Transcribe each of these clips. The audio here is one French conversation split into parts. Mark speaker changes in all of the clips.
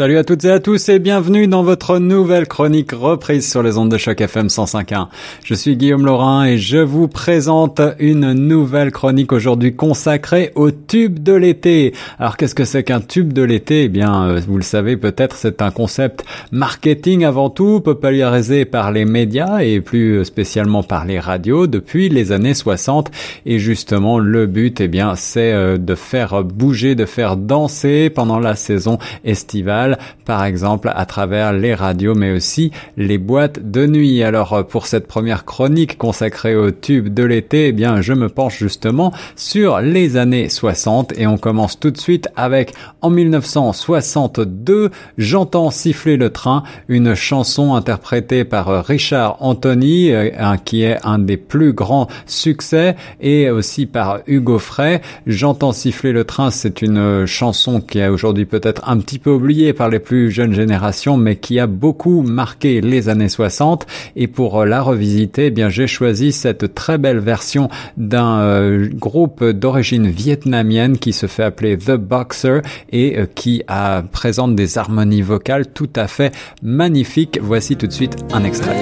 Speaker 1: Salut à toutes et à tous et bienvenue dans votre nouvelle chronique reprise sur les ondes de choc FM 105.1. Je suis Guillaume Laurin et je vous présente une nouvelle chronique aujourd'hui consacrée au tube de l'été. Alors qu'est-ce que c'est qu'un tube de l'été? Eh bien, euh, vous le savez peut-être, c'est un concept marketing avant tout, popularisé par les médias et plus spécialement par les radios depuis les années 60. Et justement, le but, eh bien, c'est euh, de faire bouger, de faire danser pendant la saison estivale par exemple à travers les radios, mais aussi les boîtes de nuit. Alors pour cette première chronique consacrée au tube de l'été, eh bien je me penche justement sur les années 60 et on commence tout de suite avec en 1962, J'entends siffler le train, une chanson interprétée par Richard Anthony, euh, qui est un des plus grands succès, et aussi par Hugo Frey. J'entends siffler le train, c'est une chanson qui est aujourd'hui peut-être un petit peu oubliée par les plus jeunes générations, mais qui a beaucoup marqué les années 60. Et pour la revisiter, eh bien j'ai choisi cette très belle version d'un euh, groupe d'origine vietnamienne qui se fait appeler The Boxer et euh, qui a, présente des harmonies vocales tout à fait magnifiques. Voici tout de suite un extrait.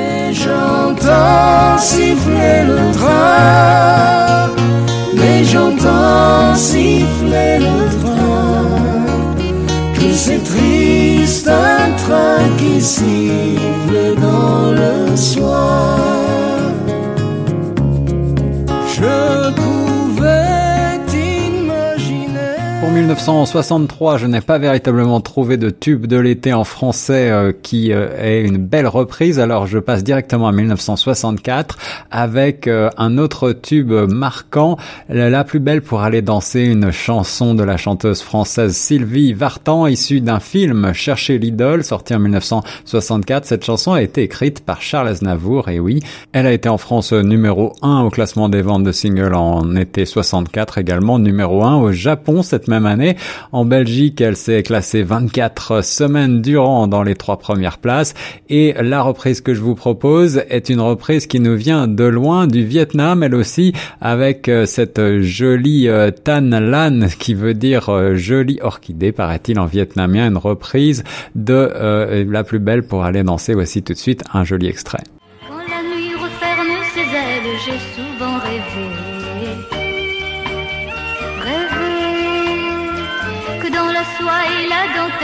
Speaker 2: Qui siffle dans le soir.
Speaker 1: 1963, je n'ai pas véritablement trouvé de tube de l'été en français euh, qui euh, est une belle reprise. Alors je passe directement à 1964 avec euh, un autre tube marquant, la plus belle pour aller danser, une chanson de la chanteuse française Sylvie Vartan issue d'un film Chercher l'idole sorti en 1964. Cette chanson a été écrite par Charles Aznavour et oui, elle a été en France numéro 1 au classement des ventes de singles en été 64 également numéro 1 au Japon cette même année en Belgique, elle s'est classée 24 semaines durant dans les trois premières places. Et la reprise que je vous propose est une reprise qui nous vient de loin, du Vietnam, elle aussi, avec euh, cette jolie euh, Tan Lan, qui veut dire euh, jolie orchidée, paraît-il en vietnamien, une reprise de La plus belle pour aller danser. Voici tout de suite un joli extrait.
Speaker 3: don't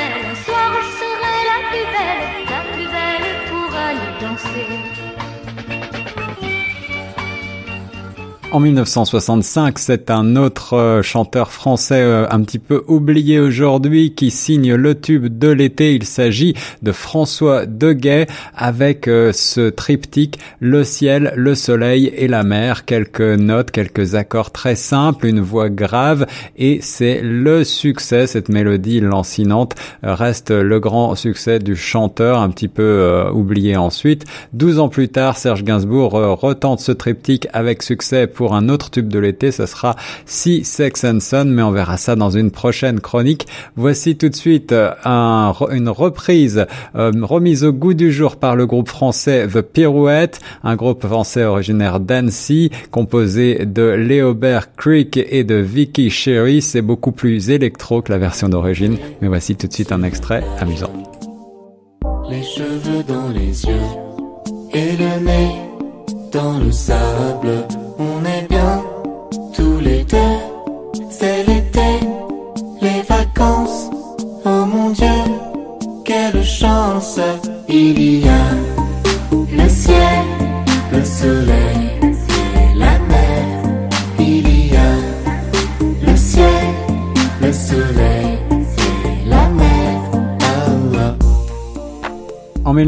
Speaker 1: En 1965, c'est un autre euh, chanteur français euh, un petit peu oublié aujourd'hui qui signe le tube de l'été. Il s'agit de François Deguet avec euh, ce triptyque Le ciel, le soleil et la mer. Quelques notes, quelques accords très simples, une voix grave et c'est le succès. Cette mélodie lancinante reste le grand succès du chanteur un petit peu oublié ensuite. Douze ans plus tard, Serge Gainsbourg retente ce triptyque avec succès pour un autre tube de l'été, ce sera Si Sex and Son, mais on verra ça dans une prochaine chronique. Voici tout de suite euh, un, une reprise euh, remise au goût du jour par le groupe français The Pirouette, un groupe français originaire d'Annecy, composé de Léobert Creek et de Vicky Sherry. C'est beaucoup plus électro que la version d'origine, mais voici tout de suite un extrait amusant.
Speaker 2: Les cheveux dans les yeux et le nez dans le sable on est bien tous les deux.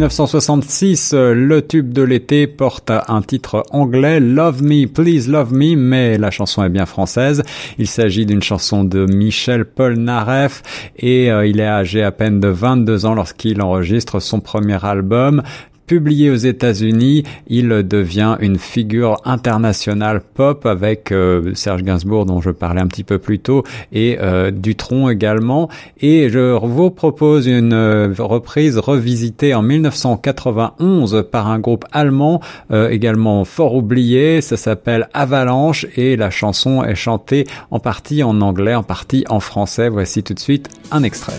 Speaker 1: 1966, le tube de l'été porte un titre anglais, Love Me, Please Love Me, mais la chanson est bien française. Il s'agit d'une chanson de Michel Polnareff et euh, il est âgé à peine de 22 ans lorsqu'il enregistre son premier album publié aux États-Unis, il devient une figure internationale pop avec euh, Serge Gainsbourg dont je parlais un petit peu plus tôt et euh, Dutronc également. Et je vous propose une euh, reprise revisitée en 1991 par un groupe allemand également fort oublié. Ça s'appelle Avalanche et la chanson est chantée en partie en anglais, en partie en français. Voici tout de suite un extrait.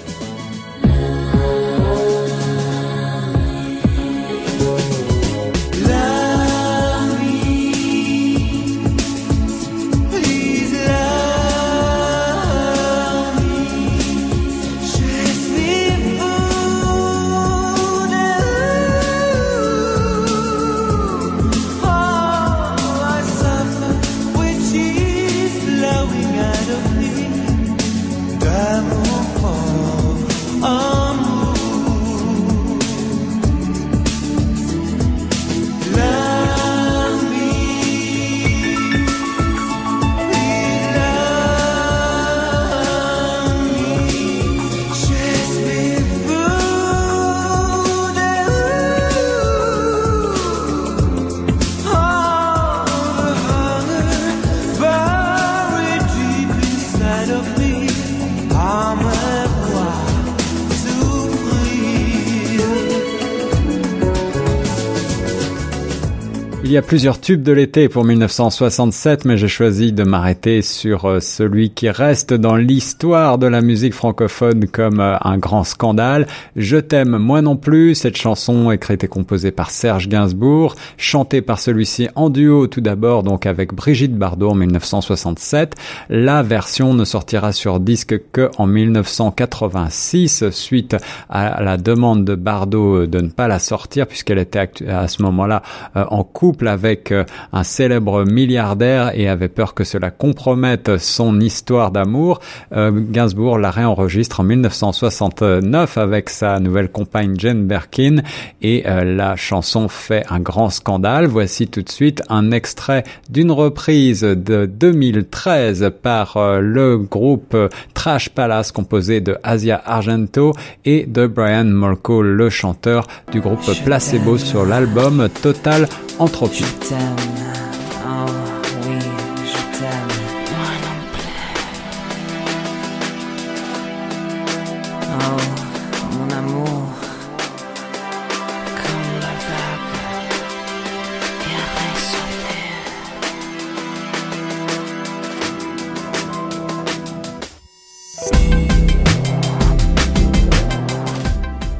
Speaker 1: Il y a plusieurs tubes de l'été pour 1967, mais j'ai choisi de m'arrêter sur euh, celui qui reste dans l'histoire de la musique francophone comme euh, un grand scandale. Je t'aime moi non plus, cette chanson écrite et composée par Serge Gainsbourg, chantée par celui-ci en duo tout d'abord, donc avec Brigitte Bardot en 1967. La version ne sortira sur disque que en 1986, suite à la demande de Bardot de ne pas la sortir puisqu'elle était à ce moment-là euh, en couple avec euh, un célèbre milliardaire et avait peur que cela compromette son histoire d'amour, euh, Gainsbourg la réenregistre en 1969 avec sa nouvelle compagne Jane Birkin et euh, la chanson fait un grand scandale. Voici tout de suite un extrait d'une reprise de 2013 par le groupe Trash Palace composé de Asia Argento et de Brian Molko, le chanteur du groupe Placebo sur l'album Total Entropie.
Speaker 4: Je t'aime,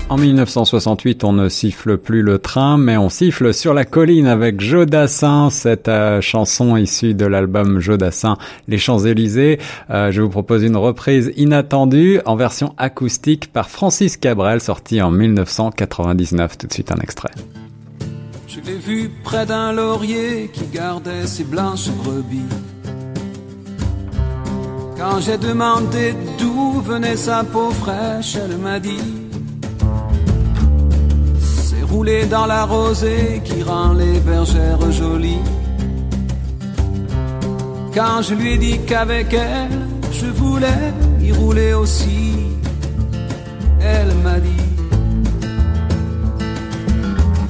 Speaker 1: En 1968, on ne siffle plus le train, mais on siffle sur la colline avec Jodassin, cette euh, chanson issue de l'album Jodassin, Les Champs-Élysées. Euh, je vous propose une reprise inattendue en version acoustique par Francis Cabrel, sortie en 1999. Tout de suite un extrait.
Speaker 5: Je l'ai vu près d'un laurier qui gardait ses blanches brebis. Quand j'ai demandé d'où venait sa peau fraîche, elle m'a dit rouler dans la rosée qui rend les bergères jolies. Quand je lui ai dit qu'avec elle, je voulais y rouler aussi, elle m'a dit,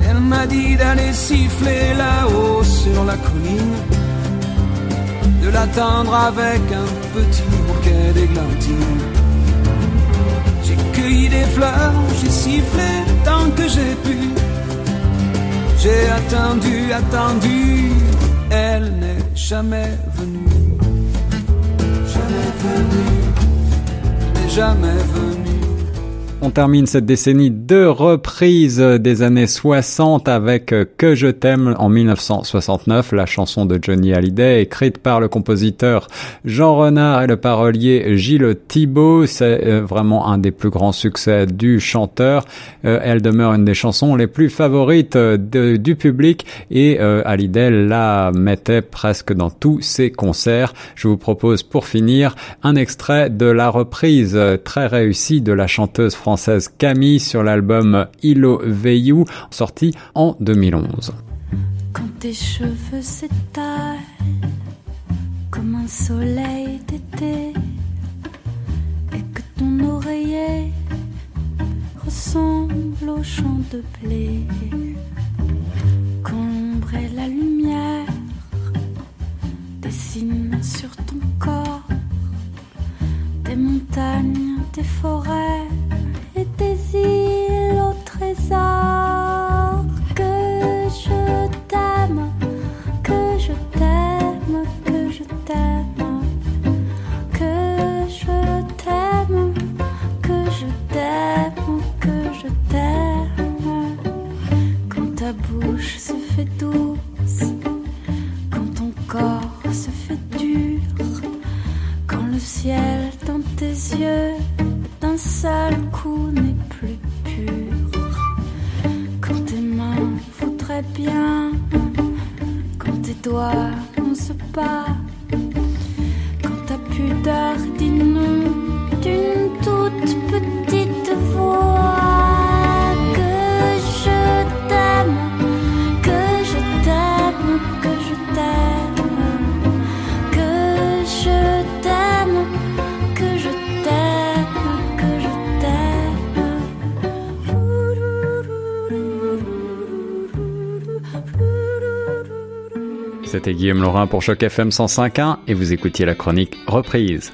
Speaker 5: elle m'a dit d'aller siffler là-haut sur la colline, de l'attendre avec un petit bouquet d'églantines. J'ai cueilli des fleurs, j'ai sifflé tant que j'ai attendu, attendu, elle n'est jamais venue. Jamais venue, n'est jamais venue.
Speaker 1: On termine cette décennie de reprises des années 60 avec Que je t'aime en 1969, la chanson de Johnny Hallyday écrite par le compositeur Jean Renard et le parolier Gilles Thibault. C'est euh, vraiment un des plus grands succès du chanteur. Euh, elle demeure une des chansons les plus favorites du public et euh, Hallyday la mettait presque dans tous ses concerts. Je vous propose pour finir un extrait de la reprise très réussie de la chanteuse française Camille sur l'album Ilo Veillou, sorti en 2011.
Speaker 6: Quand tes cheveux s'étalent comme un soleil d'été et que ton oreiller ressemble au champ de blé, quand l'ombre et la lumière dessinent sur ton corps des montagnes, des forêts bien. Quand tes doigts on se bat, quand ta pudeur dit non, tu
Speaker 1: c'était Guillaume Laurin pour Choc FM 105.1 et vous écoutiez la chronique Reprise.